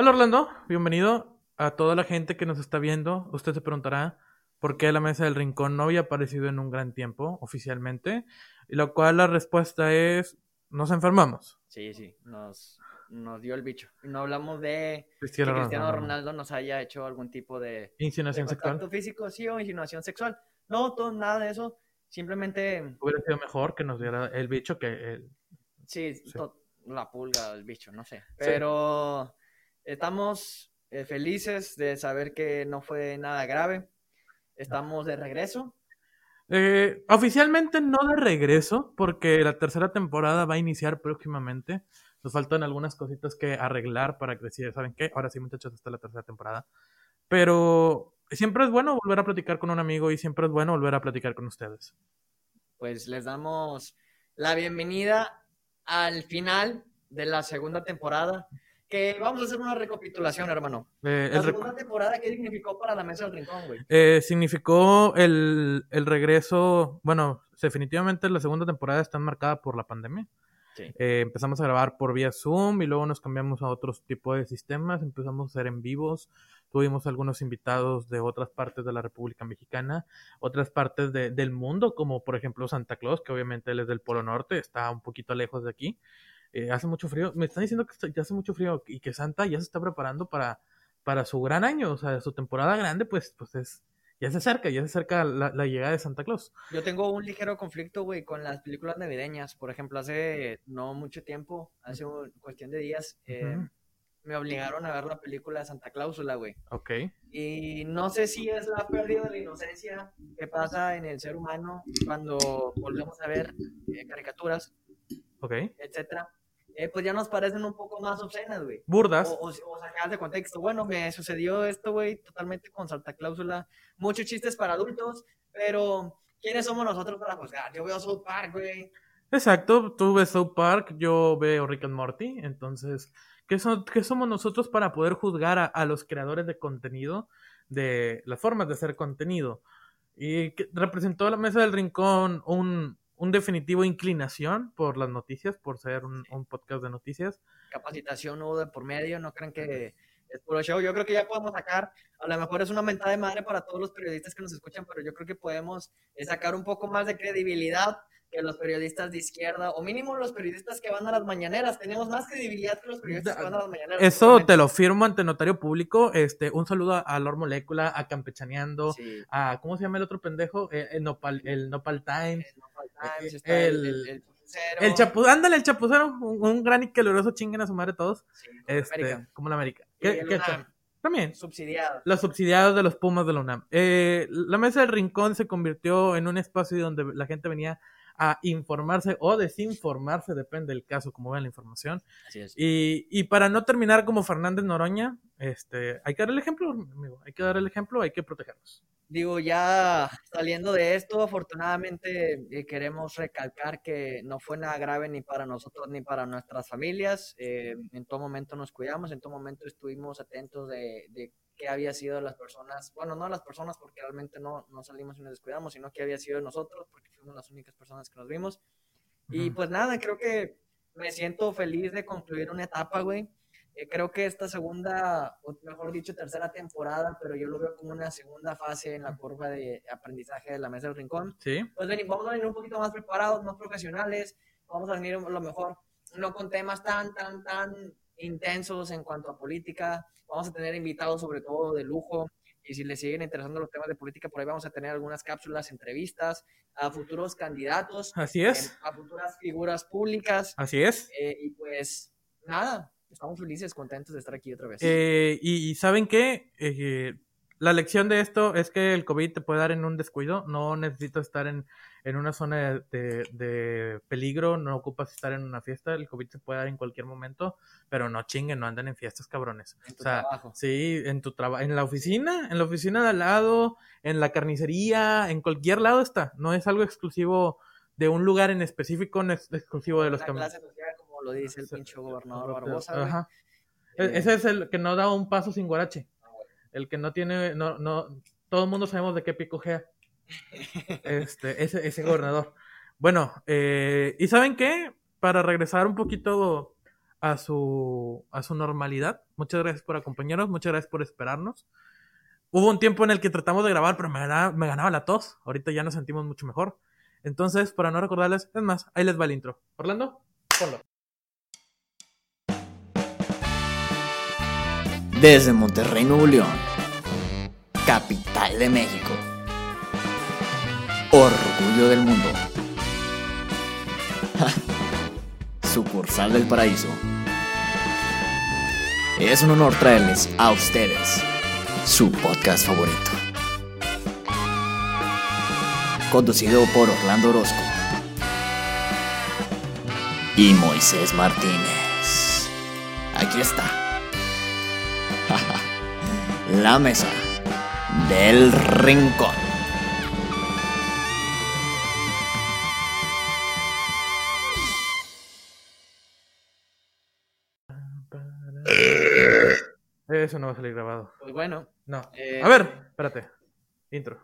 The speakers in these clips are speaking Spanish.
Hola Orlando, bienvenido a toda la gente que nos está viendo. Usted se preguntará por qué la mesa del rincón no había aparecido en un gran tiempo oficialmente, y lo cual la respuesta es nos enfermamos. Sí, sí, nos, nos dio el bicho. No hablamos de Cristiano que Cristiano Ronaldo. Ronaldo nos haya hecho algún tipo de, Insinuación de sexual. físico, sí, o insinuación sexual. No, todo, nada de eso. Simplemente, Hubiera sido mejor que nos diera el bicho que el... sí, la pulga, el bicho, no sé. Pero estamos eh, felices de saber que no fue nada grave. Estamos de regreso. Eh, oficialmente no de regreso, porque la tercera temporada va a iniciar próximamente. Nos faltan algunas cositas que arreglar para que decir, ¿saben qué? Ahora sí, muchachos, esta es la tercera temporada. Pero siempre es bueno volver a platicar con un amigo y siempre es bueno volver a platicar con ustedes. Pues les damos la bienvenida al final de la segunda temporada. Que vamos a hacer una recapitulación, hermano. Eh, La segunda temporada, ¿qué significó para la mesa del rincón, güey? eh, significó el, el regreso, bueno, definitivamente la segunda temporada está marcada por la pandemia. Sí. Eh, empezamos a grabar por vía Zoom y luego nos cambiamos a otros tipos de sistemas, empezamos a hacer en vivos, tuvimos algunos invitados de otras partes de la República Mexicana, otras partes de- del mundo, como por ejemplo Santa Claus, que obviamente él es del Polo Norte, está un poquito lejos de aquí. Eh, hace mucho frío, me están diciendo que ya hace mucho frío y que Santa ya se está preparando para, para su gran año, o sea, su temporada grande, pues, pues es, ya se acerca, ya se acerca la, la llegada de Santa Claus. Yo tengo un ligero conflicto, güey, con las películas navideñas. Por ejemplo, hace no mucho tiempo, hace un- cuestión de días, eh, me obligaron a ver la película de Santa Cláusula, güey. Ok. Y no sé si es la pérdida de la inocencia que pasa en el ser humano cuando volvemos a ver eh, caricaturas, etcétera. Eh, pues ya nos parecen un poco más obscenas, güey. Burdas. O, o, o sacadas de contexto. Bueno, me sucedió esto, güey, totalmente con Santa Cláusula. Muchos chistes para adultos, pero ¿quiénes somos nosotros para juzgar? Yo veo South Park, güey. Exacto, tú ves South Park, yo veo Rick and Morty, entonces, ¿qué, son, qué somos nosotros para poder juzgar a, a los creadores de contenido, de las formas de hacer contenido? Y que representó la mesa del rincón un, un definitivo inclinación por las noticias, por ser un, un podcast de noticias. Capacitación no de por medio, no crean que es puro show. Yo creo que ya podemos sacar, a lo mejor es una mentada de madre para todos los periodistas que nos escuchan, pero yo creo que podemos eh, sacar un poco más de credibilidad que los periodistas de izquierda, o mínimo los periodistas que van a las mañaneras. Tenemos más credibilidad que los periodistas que van a las mañaneras. Eso te lo firmo ante notario público. Este, un saludo a, a Lord Molécula, a Campechaneando, Sí. a, ¿cómo se llama el otro pendejo? Eh, el, Nopal, el Nopal Times. El Nopal Times, está El- el, el, el chapucero, El chapu, ándale, el chapucero, un, un gran y caluroso chinguen a su madre todos. sí, Este, América. como la América. ¿Qué- el qué? También. subsidiado. Los subsidiados de los Pumas de la UNAM. Eh, la mesa del rincón se convirtió en un espacio donde la gente venía a informarse o desinformarse, depende del caso, como vean la información. Así es. Y, y para no terminar como Fernández Noroña, este, hay que dar el ejemplo, amigo. Hay que dar el ejemplo, hay que protegernos. Digo, ya saliendo de esto, afortunadamente eh, queremos recalcar que no fue nada grave ni para nosotros ni para nuestras familias. Eh, en todo momento nos cuidamos, en todo momento estuvimos atentos de, de qué había sido las personas, bueno, no las personas porque realmente no, no salimos y nos descuidamos, sino qué había sido nosotros porque fuimos las únicas personas que nos vimos. Y Ujú. pues nada, creo que me siento feliz de concluir una etapa, güey. Eh, creo que esta segunda, o mejor dicho, tercera temporada, pero yo lo veo como una segunda fase en la curva de aprendizaje de la mesa del rincón. Sí. Pues veni- vamos a venir un poquito más preparados, más profesionales, vamos a venir a lo mejor no con temas tan, tan, tan intensos en cuanto a política, vamos a tener invitados sobre todo de lujo, y si les siguen interesando los temas de política, por ahí vamos a tener algunas cápsulas, entrevistas a futuros candidatos, Así es. eh, a futuras figuras públicas, Así es. eh, y pues nada, estamos felices, contentos de estar aquí otra vez. Eh, y, y ¿saben qué? Eh, la lección de esto es que el COVID te puede dar en un descuido. No necesitas estar en, en una zona de, de- de peligro, no ocupas estar en una fiesta. El COVID se puede dar en cualquier momento, pero no chinguen, no anden en fiestas, cabrones. En tu o sea, trabajo. Sí, en tu trabajo, en la oficina, en la oficina de al lado, en la carnicería, en cualquier lado está. No es algo exclusivo de un lugar en específico, no es exclusivo de los caminos. como lo dice el pinche gobernador Barbosa. Ajá. Eh, E- Ese es el que no da un paso sin guarache. Ah. El que no tiene, no, no, todo el mundo sabemos de qué pico gea. Este, ese, ese gobernador. Bueno, eh, ¿y saben qué? Para regresar un poquito a su, a su normalidad. Muchas gracias por acompañarnos, muchas gracias por esperarnos. Hubo un tiempo en el que tratamos de grabar, pero me ganaba, la tos. Ahorita ya nos sentimos mucho mejor. Entonces, para no recordarles, es más, ahí les va el intro. Orlando, ponlo. Desde Monterrey, Nuevo León, capital de México, orgullo del mundo, sucursal del paraíso. Es un honor traerles a ustedes su podcast favorito. Conducido por Orlando Orozco y Moisés Martínez. Aquí está. La mesa del rincón. Eso no va a salir grabado. Pues bueno. No. Eh, A ver, espérate. Intro.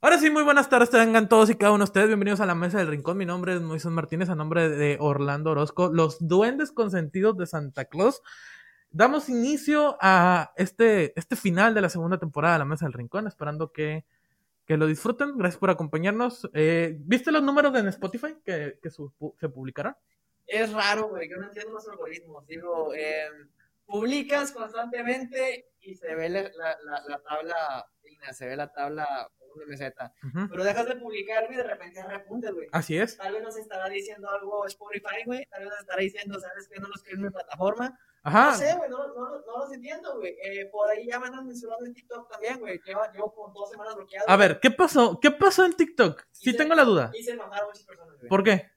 Ahora sí, muy buenas tardes, tengan todos y cada uno de ustedes. Bienvenidos a la Mesa del Rincón. Mi nombre es Moisés Martínez, a nombre de Orlando Orozco, los duendes consentidos de Santa Claus. Damos inicio a este, este final de la segunda temporada de la Mesa del Rincón, esperando que, que lo disfruten. Gracias por acompañarnos. Eh, ¿Viste los números en Spotify que, que su- se publicaron? Es raro, güey, yo no entiendo los algoritmos. Digo, eh, publicas constantemente y se ve la, la, la, la tabla, se ve la tabla meseta. Ujú. Pero dejas de publicar y de repente repuntes, güey. Así es. Tal vez nos estará diciendo algo Spotify, güey. Tal vez nos estará diciendo, ¿sabes qué? No los quiero en mi plataforma. Ajá. No sé, güey, no, no, no los entiendo, güey. Eh, por ahí ya me andan mencionando en TikTok también, güey. Llevo, llevo como dos semanas bloqueado. A ver, ¿qué pasó? ¿Qué pasó en TikTok? Sí tengo la duda. Y se enojaron muchas personas, güey. ¿Por qué?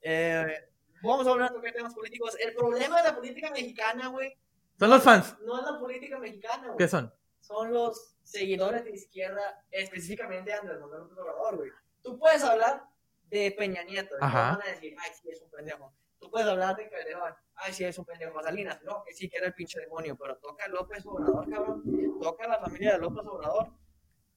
Eh, vamos a hablar de temas políticos. El problema de la política mexicana, güey, Son los fans. no es la política mexicana, güey. ¿Qué son? Son los seguidores de izquierda, específicamente de Andrés Manuel López Obrador, güey. Tú puedes hablar de Peña Nieto, y Ajá. van a decir, ay, sí, es un pendejo. Tú puedes hablar de Calderón, ay, sí, es un pendejo. Salinas, no, que sí, que era el pinche demonio, pero toca a López Obrador, cabrón. Toca a la familia de López Obrador.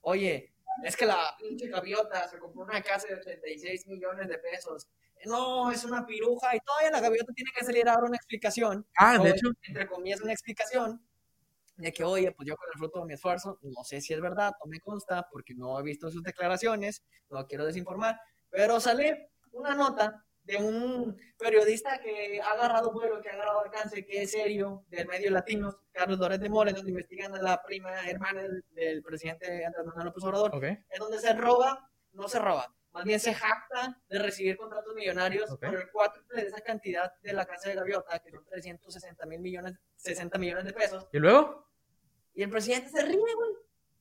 Oye, es que la pinche gaviota se compró una casa de 86 millones de pesos. No, es una piruja y todavía la gaviota tiene que salir ahora una explicación Ah, de hecho, entre comillas, una explicación de que, oye, pues yo con el fruto de mi esfuerzo, no sé si es verdad, no me consta, porque no he visto sus declaraciones, no quiero desinformar, pero sale una nota de un periodista que ha agarrado vuelo, que ha agarrado alcance, que es serio, del medio latino, Carlos Lórez de Moles, donde investigan a la prima hermana del, del presidente Andrés Manuel López Obrador, ok. es donde se roba, no se roba, más bien se jacta de recibir contratos millonarios por el cuádruple de esa cantidad de la casa de Gaviota, que son 360 mil millones, 60 millones de pesos. ¿Y luego? Y el presidente se ríe, güey.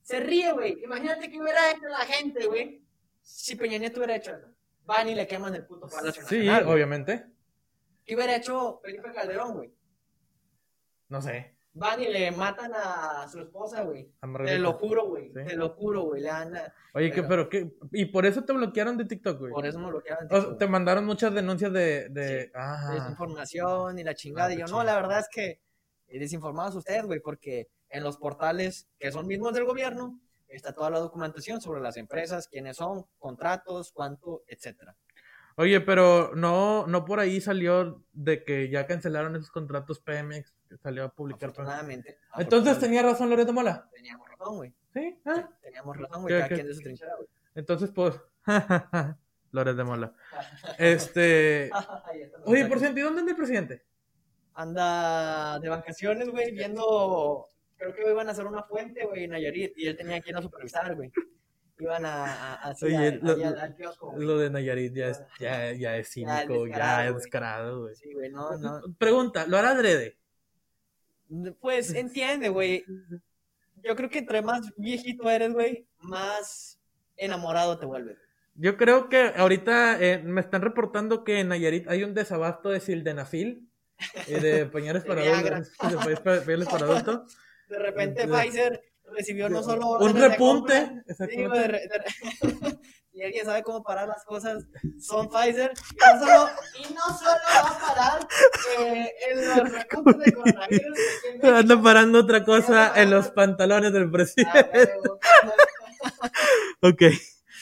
Se ríe, güey. Imagínate qué hubiera hecho la gente, güey, si Peña Nieto hubiera hecho eso. Van y le queman el puto Palacio Sí, Nacional, obviamente. ¿Qué hubiera hecho Felipe Calderón, güey? No sé. Van y le matan a su esposa, güey. Te lo juro, güey. Sí. Te lo juro, güey. Le dan a- Oye, ¿qué, pero qué? ¿Y por eso te bloquearon de TikTok, güey? Por eso me bloqueaban. O sea, te mandaron muchas denuncias de... de... Sí. Ah. desinformación y la chingada. Ah, y yo, qué no, la verdad es que eh, desinformados ustedes, güey, porque en los portales que son mismos del gobierno está toda la documentación sobre las empresas, quiénes son, contratos, cuánto, etcétera. Oye, pero no, no por ahí salió de que ya cancelaron esos contratos PMX que salió a publicar. Afortunadamente. Entonces afortunadamente, tenía razón Loreto Mola. teníamos razón, güey. Sí, ah. Teníamos razón, güey. ¿Qué- Cada qué? quien de su trinchera, güey. Entonces, pues. Loret de Mola. Este. Oye, por cierto, ¿y dónde anda el presidente? Anda de vacaciones, güey, viendo. Creo que iban a hacer una fuente, güey, en Nayarit. Y él tenía que ir a supervisar, güey. Iban a. al- lo- de Nayarit ya es, ya, ya es cínico, ya es descarado, güey. Sí, güey, no, no. Pregunta, ¿lo hará adrede? Pues entiende, güey. Yo creo que entre más viejito eres, güey, más enamorado te vuelves. Yo creo que ahorita eh, me están reportando que en Nayarit hay un desabasto de sildenafil y de pañales para adultos. de para repente Pfizer recibió no solo Un de repunte. compra, exactamente. de si alguien sabe cómo parar las cosas, son Pfizer. Y no solo, y no solo va a parar eh, en los repuntes de coronavirus. Anda parando otra cosa en los pantalones del Ah, presidente. huevo. Ok.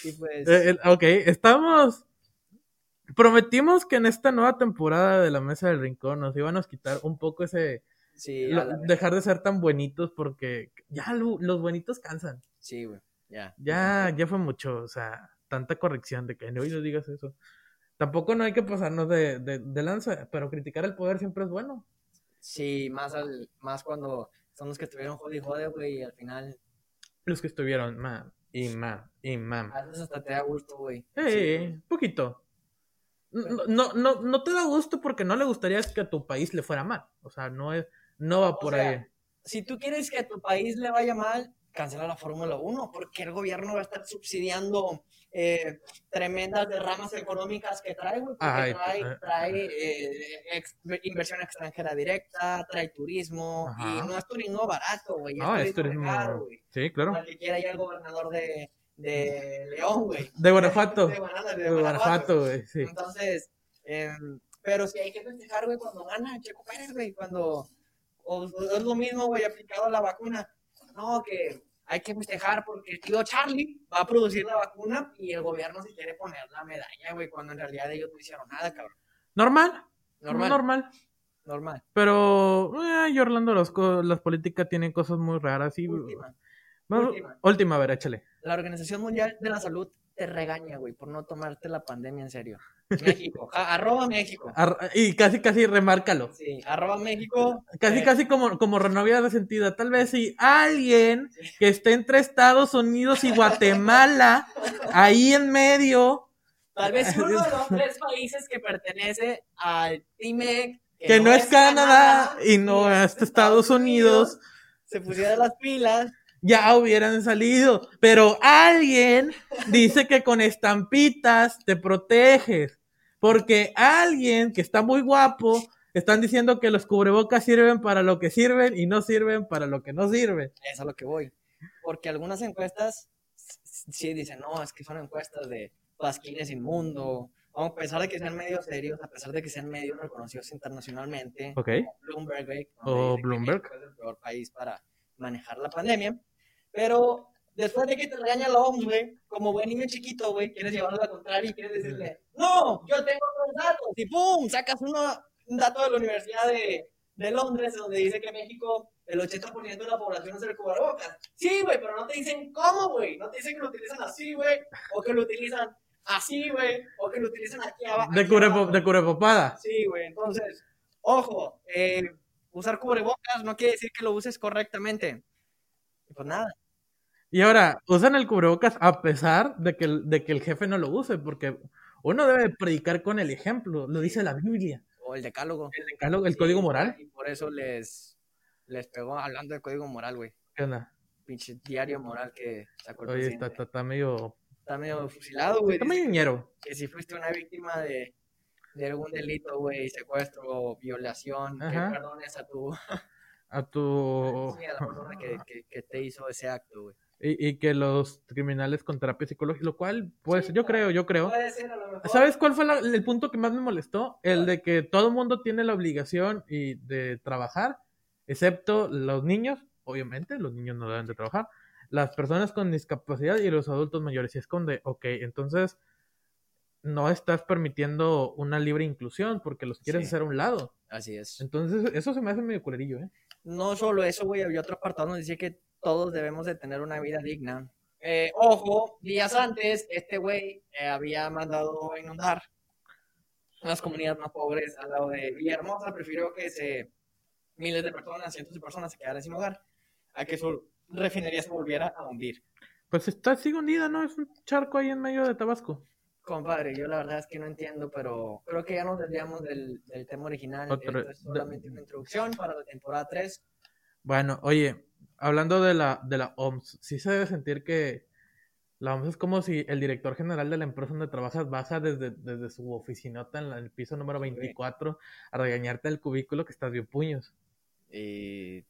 Y pues, Eh, ok, estamos. prometimos que en esta nueva temporada de la Mesa del Rincón nos iban a quitar un poco ese... Sí, lo- dejar de ser tan buenitos porque ya lo- los buenitos cansan. sí, güey. Ya. Ya, ya fue mucho, o sea, tanta corrección de que no, no digas eso. Tampoco no hay que pasarnos de, de, de lanza, pero criticar el poder siempre es bueno. Sí, más al, más cuando son los que estuvieron jode y jode, güey, y al final Los que estuvieron, mam, y mam, y mam. a veces hasta te da gusto, güey. Eh, poquito. No, no, no, no te da gusto porque no le gustaría que a tu país le fuera mal. O sea, no es, no va por sea, ahí. Si tú quieres que a tu país le vaya mal, cancela la Fórmula 1, porque el gobierno va a estar subsidiando eh, tremendas derramas económicas que trae, güey, porque Ay, trae, eh. trae eh, ex- inversión extranjera directa, trae turismo, Ajá. y no es turismo barato, güey, No, es es turismo turismo. caro, güey. Sí, claro. Como el que quiera ir al gobernador de, de León, güey. De Guanajuato. De Guanajuato, De Guanajuato, güey, sí. Entonces, em, pero sí hay que festejar, güey, cuando gana Checo Pérez, güey, cuando o- o es lo mismo, güey, aplicado a la vacuna. No, que hay que festejar porque el tío Charlie va a producir la vacuna y el gobierno se quiere poner la medalla, güey, cuando en realidad ellos no hicieron nada, cabrón. Normal. Normal, Normal. normal. Pero, eh, y Orlando, las, políticas tienen cosas muy raras. Y, Última. Última. última, a ver, échale. La Organización Mundial de la Salud te regaña, güey, por no tomarte la pandemia en serio. México, ja- arroba México. Ar- y casi, casi remárcalo. Sí, arroba México. Casi, eh, casi como, como renovida resentida. Tal vez si alguien que esté entre Estados Unidos y Guatemala, ahí en medio, Tal vez uno de los tres países que pertenece al TIMEC, que no es Canadá y no es Estados Unidos, se pusiera las pilas. Ya hubieran salido. Pero alguien dice que con estampitas te proteges. Porque alguien que está muy guapo están diciendo que los cubrebocas sirven para lo que sirven y no sirven para lo que no sirven. Eso es a lo que voy. Porque algunas encuestas sí dicen, no, es que son encuestas de pasquines inmundo. A pesar de que sean medios serios, a pesar de que sean medios reconocidos internacionalmente, Ok. como Bloomberg, donde O que Bloomberg. Es el peor país para manejar la pandemia. Pero después de que te regaña la OMS, güey, como buen niño chiquito, güey, quieres llevarlo a la contraria y quieres decirle, no, yo tengo otros datos. Y pum, sacas uno, un dato de la Universidad de, de Londres donde dice que México, el 80% de la población usa el cubrebocas. Sí, güey, pero no te dicen cómo, güey. No te dicen que lo utilizan así, güey, o que lo utilizan así, güey, o que lo utilizan aquí abajo. De, cubrebo- de cubrepopada. Sí, güey, entonces, ojo, eh, usar cubrebocas no quiere decir que lo uses correctamente. Pues nada, Y ahora, usan el cubrebocas a pesar de que, el- de que el jefe no lo use, porque uno debe predicar con el ejemplo, lo dice la Biblia. o el decálogo. El, decálogo- el código moral. Y por eso les, les pegó hablando del código moral, güey. ¿Qué onda? Pinche diario moral que sacó el Oye, está, está, está medio. Está medio fusilado, güey. Está medio ñero. que si fuiste una víctima de, de algún delito, güey, secuestro, violación, Ajá. que perdones a tu A tu. sí, a la persona que, que, que te hizo ese acto, güey. Y, y que los criminales con terapia psicológica, lo cual, pues, Sí, yo creo, yo creo. Puede ser a lo mejor. ¿Sabes cuál fue la- el punto que más me molestó? El de que todo mundo tiene la obligación y de trabajar, excepto los niños, obviamente, los niños no deben de trabajar, las personas con discapacidad y los adultos mayores. Y es con de, ok, entonces no estás permitiendo una libre inclusión porque los quieres Sí. hacer a un lado. Así es. Entonces, eso se me hace medio culerillo, ¿eh? No solo eso, güey, había otro apartado donde dice que todos debemos de tener una vida digna. Eh, ojo, días antes, este güey eh, había mandado inundar las comunidades más pobres al lado de Villahermosa. Prefirió que se, miles de personas, cientos de personas se quedaran sin hogar, a que su refinería se volviera a hundir. Pues está sigue hundida, ¿no? Es un charco ahí en medio de Tabasco. Compadre, yo la verdad es que no entiendo, pero creo que ya nos desviamos del, del tema original. Otro- Esto es solamente una introducción para la temporada 3. Bueno, oye, hablando de la, de la OMS, sí se debe sentir que la OMS es como si el director general de la empresa donde trabajas baja desde, desde su oficinota en la- el piso número 24 a regañarte del cubículo que estás de puños. Y...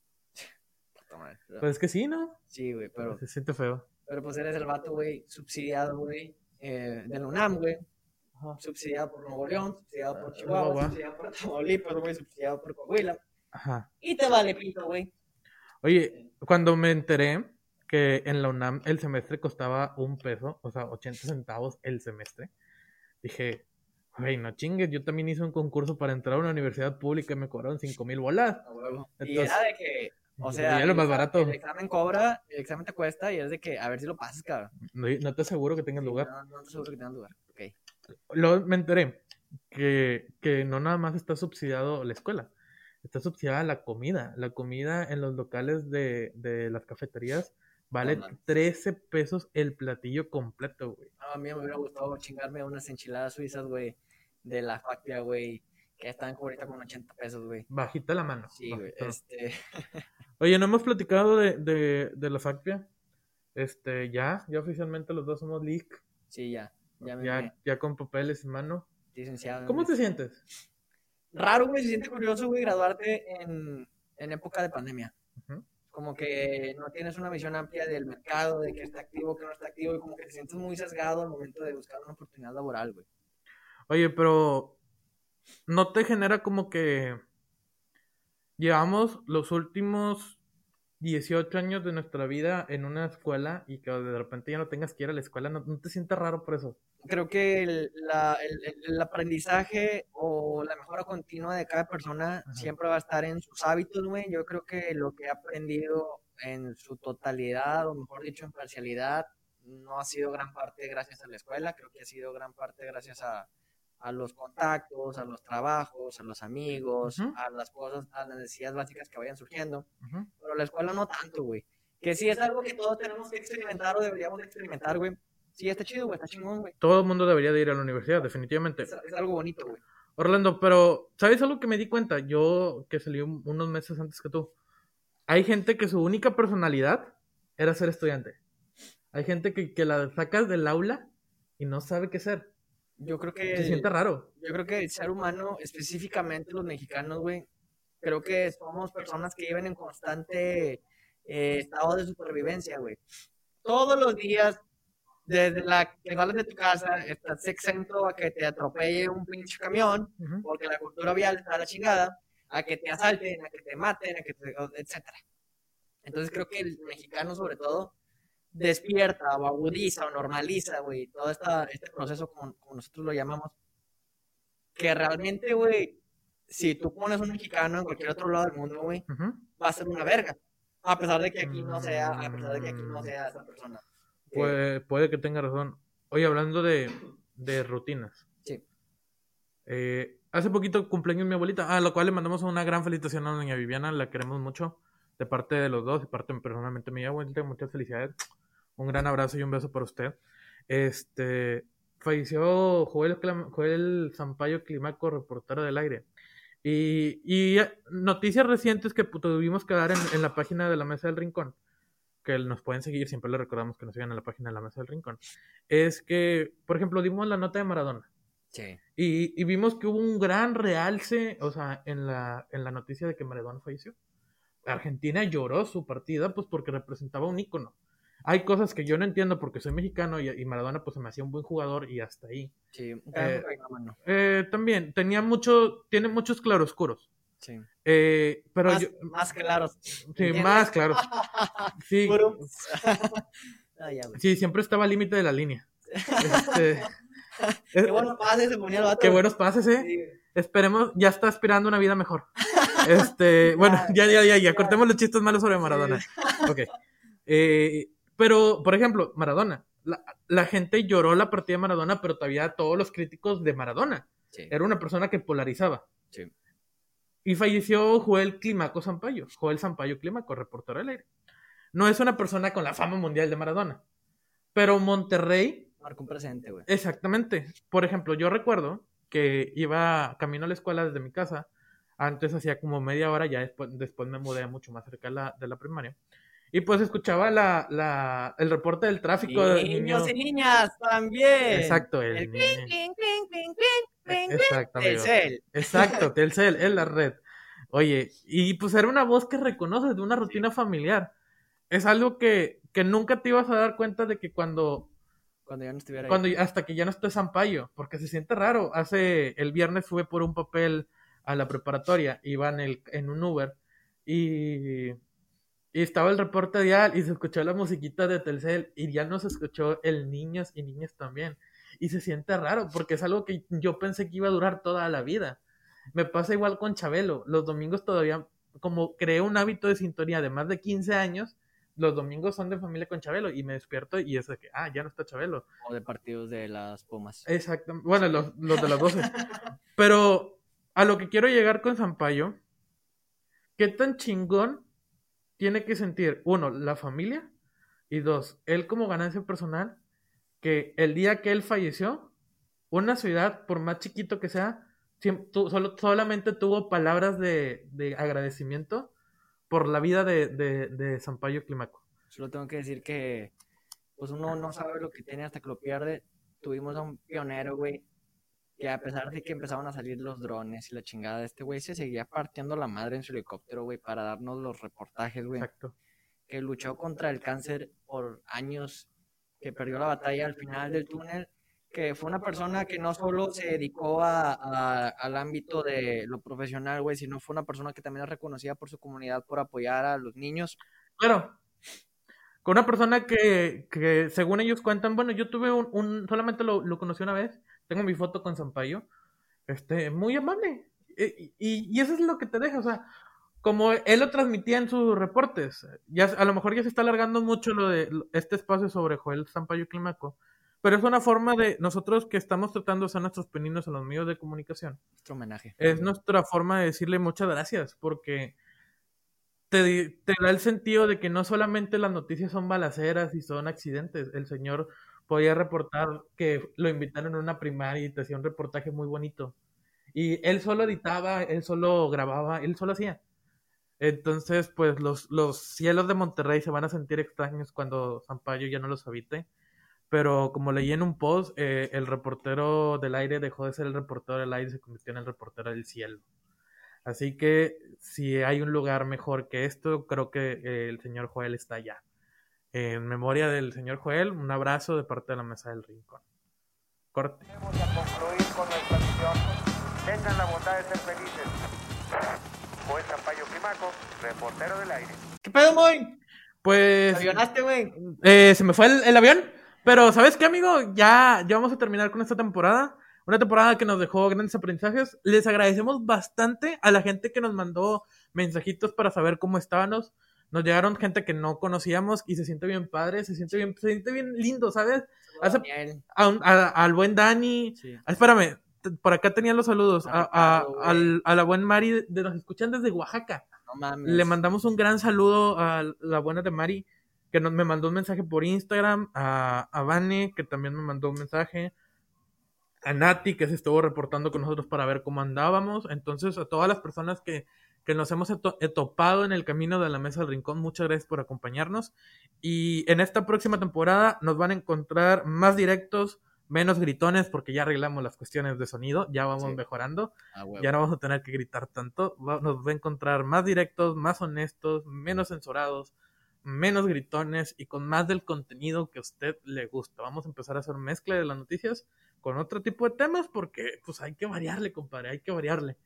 Puta. Pues es que sí, ¿no? Sí, güey, pero, Se siente feo. pero pues eres el vato, güey, subsidiado, güey, eh, del UNAM, güey, Ajá. subsidiado por Nuevo León, subsidiado por Ah, Chihuahua, Chihuahua. subsidiado por Tamaulipas, güey, subsidiado por Coahuila. Ajá. Y te vale pito, güey. Oye, cuando me enteré que en la UNAM el semestre costaba un peso, o sea, 80 centavos el semestre, dije, Güey, no chingues, yo también hice un concurso para entrar a una universidad pública y me cobraron cinco mil bolas. Huevo. y Entonces- era de que, o sea, lo más el- barato. El examen cobra, el examen te cuesta y es de que a ver si lo pasas, cabrón. No, no te aseguro que tengas lugar. No, no te seguro que tengas lugar. Ok. Luego me enteré que, que no nada más está subsidiado la escuela, está subsidiada la comida. La comida en los locales de, de las cafeterías vale mames. 13 pesos el platillo completo, güey. No, a mí me hubiera gustado chingarme unas enchiladas suizas, güey, de la factia, güey, que están ahorita con 80 pesos, güey. Bajita la mano. Sí, güey, este... Oye, no hemos platicado de, de, de la Facpia. Este, ya, ya oficialmente los dos somos leak. Sí, ya, ya me... Ya, ya con papeles en mano. licenciado. ¿Cómo te sientes? Raro, güey, se siente curioso, güey, graduarte en, en época de pandemia. Como que no tienes una visión amplia del mercado, de que está activo, que no está activo, y como que te sientes muy sesgado al momento de buscar una oportunidad laboral, güey. Oye, pero ¿no te genera como que llevamos los últimos 18 años de nuestra vida en una escuela y que de repente ya no tengas que ir a la escuela? ¿No, no te sientes raro por eso? Creo que el, la- el- el- aprendizaje o la mejora continua de cada persona Ajá. siempre va a estar en sus hábitos, güey. Yo creo que lo que he aprendido en su totalidad, o mejor dicho, en parcialidad, no ha sido gran parte gracias a la escuela, creo que ha sido gran parte gracias a, a los contactos, a los trabajos, a los amigos, a las cosas, a las necesidades básicas que vayan surgiendo. Pero la escuela no tanto, güey. Que sí es algo que todos tenemos que experimentar o deberíamos de experimentar, güey. Sí, está chido, güey, está chingón, güey. Todo el mundo debería de ir a la universidad, definitivamente. Es, es algo bonito, güey. Orlando, pero ¿sabes algo que me di cuenta? Yo que salí un- unos meses antes que tú. Hay gente que su única personalidad era ser estudiante. Hay gente que, que la sacas del aula y no sabe qué ser. Yo creo que... Se siente raro. Yo creo que el ser humano, específicamente los mexicanos, güey, creo que somos personas que viven en constante eh, estado de supervivencia, güey. Todos los días, desde la que sales de tu casa, estás exento a que te atropelle un pinche camión, Ujú. porque la cultura vial está a la chingada, a que te asalten, a que te maten, a que te, etcétera. Entonces creo que el mexicano, sobre todo, despierta o agudiza o normaliza, güey, todo esta, este proceso, como, como nosotros lo llamamos, que realmente, güey, si tú pones un mexicano en cualquier otro lado del mundo, güey, Ujú. va a ser una verga. A pesar de que aquí no sea, a pesar de que aquí no sea esa persona. Puede, puede que tenga razón. Oye, hablando de, de rutinas. Sí. Eh, hace poquito cumpleaños mi abuelita, a la cual le mandamos una gran felicitación a doña Viviana, la queremos mucho, de parte de los dos, de parte personalmente mía, abuelita, muchas felicidades. Un gran abrazo y un beso para usted. Este, falleció Joel, Joel Sampaio Climaco, reportero del aire. Y, y eh, noticias recientes que pu- tuvimos que dar en, en la página de la Mesa del Rincón, que nos pueden seguir, siempre les recordamos que nos sigan en la página de la Mesa del Rincón, es que, por ejemplo, dimos la nota de Maradona. Sí. Y, y vimos que hubo un gran realce, o sea, en la, en la noticia de que Maradona falleció. Argentina lloró su partida, pues porque representaba un ícono. Hay cosas que yo no entiendo porque soy mexicano y, y Maradona pues se me hacía un buen jugador y hasta ahí. Sí. Eh. Eh, también tenía mucho, tiene muchos claroscuros. Sí. Eh, pero más, yo, más claros. sí, ¿entiendes? más claro. Sí, ya, sí, siempre estaba al límite de la línea. Este, Qué buenos pases se ponía el vato. qué buenos pases, eh. Sí. Esperemos, ya está aspirando una vida mejor. Este, bueno, ya, ya, ya, ya, cortemos los chistes malos sobre Maradona. Ok. Eh, pero, por ejemplo, Maradona. La, la gente lloró la partida de Maradona, pero todavía todos los críticos de Maradona. Sí. Era una persona que polarizaba. Sí. Y falleció Joel Climaco Sampaio. Joel Sampaio Climaco, reportero del aire. No es una persona con la fama mundial de Maradona. Pero Monterrey Marcó un presente, güey. Exactamente. Por ejemplo, yo recuerdo que iba camino a la escuela desde mi casa. Antes hacía como media hora, ya después, después me mudé mucho más cerca de la, de la primaria. Y pues escuchaba la, la, el reporte del tráfico. de Niños niño- y niñas también. Exacto, el, El niño- clink, clink, clink, Exacto, clink. amigo. Telcel. Exacto, Telcel, es la red. Oye, y pues era una voz que reconoces de una rutina familiar. Es algo que, que nunca te ibas a dar cuenta de que cuando Cuando ya no estuviera Cuando, ahí. hasta que ya no esté Sampaio, porque se siente raro. Hace el viernes fui por un papel a la preparatoria, iba en, el, en un Uber y, y estaba el reporte dial y se escuchó la musiquita de Telcel y ya no se escuchó el niños y niñas también. Y se siente raro porque es algo que yo pensé que iba a durar toda la vida. Me pasa igual con Chabelo. Los domingos todavía, como creé un hábito de sintonía de más de 15 años, los domingos son de familia con Chabelo y me despierto y es de que, ah, ya no está Chabelo. O de partidos de las Pumas. Exacto. Bueno, los, los de las 12. Pero a lo que quiero llegar con Zampayo, ¿qué tan chingón tiene que sentir, uno, la familia y dos, él como ganancia personal, que el día que él falleció, una ciudad, por más chiquito que sea, solo, solamente tuvo palabras de, de agradecimiento por la vida de, de, de Sampaio Climaco. Solo tengo que decir que, pues uno no sabe lo que tiene hasta que lo pierde. Tuvimos a un pionero, güey, que a pesar de que empezaban a salir los drones y la chingada, este güey se seguía partiendo la madre en su helicóptero, güey, para darnos los reportajes, güey. Exacto. Que luchó contra el cáncer por años, que perdió la batalla al final del túnel, que fue una persona que no solo se dedicó a, a- al ámbito de lo profesional, güey, sino fue una persona que también es reconocida por su comunidad por apoyar a los niños. Claro. Con una persona que, que según ellos cuentan, bueno, yo tuve un, un- solamente lo, lo conocí una vez, tengo mi foto con Sampaio, este, muy amable. Y, y, y eso es lo que te deja, o sea, como él lo transmitía en sus reportes, ya a lo mejor ya se está alargando mucho lo de este espacio sobre Joel Sampaio Climaco, pero es una forma de nosotros que estamos tratando de ser nuestros peninos en los medios de comunicación Nuestro homenaje. es nuestra forma de decirle muchas gracias, porque te, te da el sentido de que no solamente las noticias son balaceras y son accidentes. El señor podía reportar que lo invitaron a una primaria y te hacía un reportaje muy bonito. Y él solo editaba, él solo grababa, él solo hacía. Entonces, pues los, los cielos de Monterrey se van a sentir extraños cuando Sampaio ya no los habite. Pero como leí en un post, eh, el reportero del aire dejó de ser el reportero del aire y se convirtió en el reportero del cielo. Así que si hay un lugar mejor que esto, creo que eh, el señor Joel está allá. En memoria del señor Joel, un abrazo de parte de la mesa del rincón. Corte. Vamos a concluir con nuestra la bondad de ser felices. Climaco, reportero del aire. ¿Qué pedo, Moy? Pues ¿Avionaste, güey? eh, se me fue el, el avión, pero ¿sabes qué, amigo? Ya, ya vamos a terminar con esta temporada. Una temporada que nos dejó grandes aprendizajes. Les agradecemos bastante a la gente que nos mandó mensajitos para saber cómo estábamos. Nos llegaron gente que no conocíamos y se siente bien padre, se siente bien, se siente bien lindo, ¿sabes? Hace- Daniel. a un- a- al buen Dani. Sí. Ah, espérame, por acá tenían los saludos. A, a- a la buen Mari, de, de- nos escuchan desde Oaxaca. Le mandamos un gran saludo a la buena de Mari, que nos, me mandó un mensaje por Instagram. A, a Vane, que también me mandó un mensaje. A Nati, que se estuvo reportando con nosotros para ver cómo andábamos. Entonces, a todas las personas que, que nos hemos eto- topado en el camino de la mesa del rincón, muchas gracias por acompañarnos. Y en esta próxima temporada nos van a encontrar más directos, menos gritones, porque ya arreglamos las cuestiones de sonido, ya vamos Sí. mejorando. Ah. Ya no vamos a tener que gritar tanto. Va- nos va a encontrar más directos, más honestos, menos censurados, menos gritones y con más del contenido que a usted le gusta. Vamos a empezar a hacer mezcla de las noticias con otro tipo de temas porque pues hay que variarle, compadre, hay que variarle.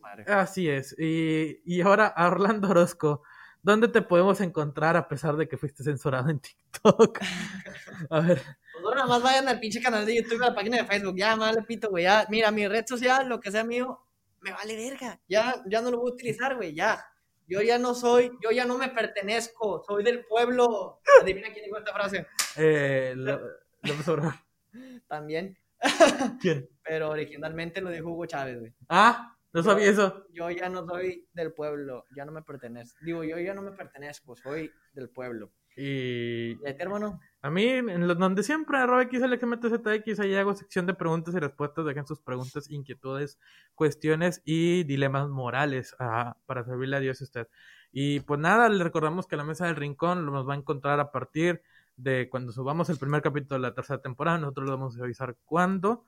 Madre. Así es. Y, y ahora a Orlando Orozco, ¿dónde te podemos encontrar a pesar de que fuiste censurado en TikTok? a ver, Ahora nada más vayan al pinche canal de YouTube, a la página de Facebook. Ya, mal pito, güey. Ya, mira, mi red social, lo que sea mío, me vale verga. Ya, ya no lo voy a utilizar, güey. Ya. Yo ya no soy, yo ya no me pertenezco. Soy del pueblo. Adivina quién dijo esta frase. eh, Lo- López Obrador. También. ¿Quién? Pero originalmente lo dijo Hugo Chávez, güey. Ah, no sabía eso. Yo ya no soy del pueblo. Ya no me pertenezco. Digo, yo ya no me pertenezco. Soy del pueblo. Y ¿Y ti, hermano? A mí, en lo- donde siempre, arroba XLXMTZX, ahí hago sección de preguntas y respuestas. Dejen sus preguntas, inquietudes, cuestiones y dilemas morales para servirle a Dios a usted. Y pues nada, le recordamos que la mesa del rincón nos va a encontrar a partir de cuando subamos el primer capítulo de la tercera temporada. Nosotros le vamos a avisar cuándo.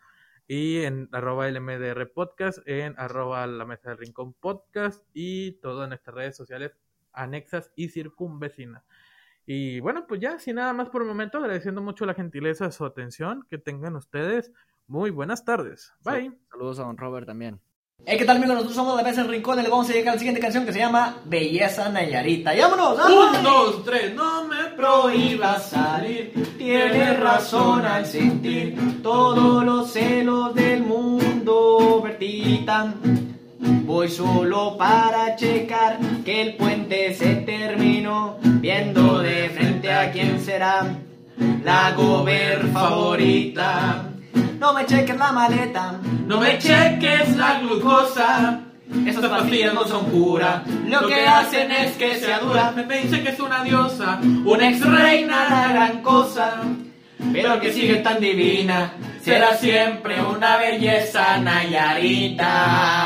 Y en arroba LMDR Podcast, en arroba la mesa del rincón podcast y todo en nuestras redes sociales anexas y circunvecinas. Y bueno, pues ya, sin nada más por el momento, agradeciendo mucho la gentileza, su atención, que tengan ustedes muy buenas tardes. Bye. Saludos a don Robert también. Hey, ¿qué tal amigos? Nosotros somos la Mesa del Rincón y le vamos a llegar a la siguiente canción que se llama Belleza Nayarita. ¡Y vámonos! Un, dos, tres, no me prohíba salir. Tienes razón al sentir todos los celos del mundo vertitan. Voy solo para checar que el puente se terminó, viendo de frente a quién será la gober favorita. No me cheques la maleta, No me cheques la glucosa. esas pastillas no son cura. Lo que hacen es que sea dura. Me dice que es una diosa, Una ex reina la gran cosa, pero que sigue tan divina, será siempre una belleza Nayarita.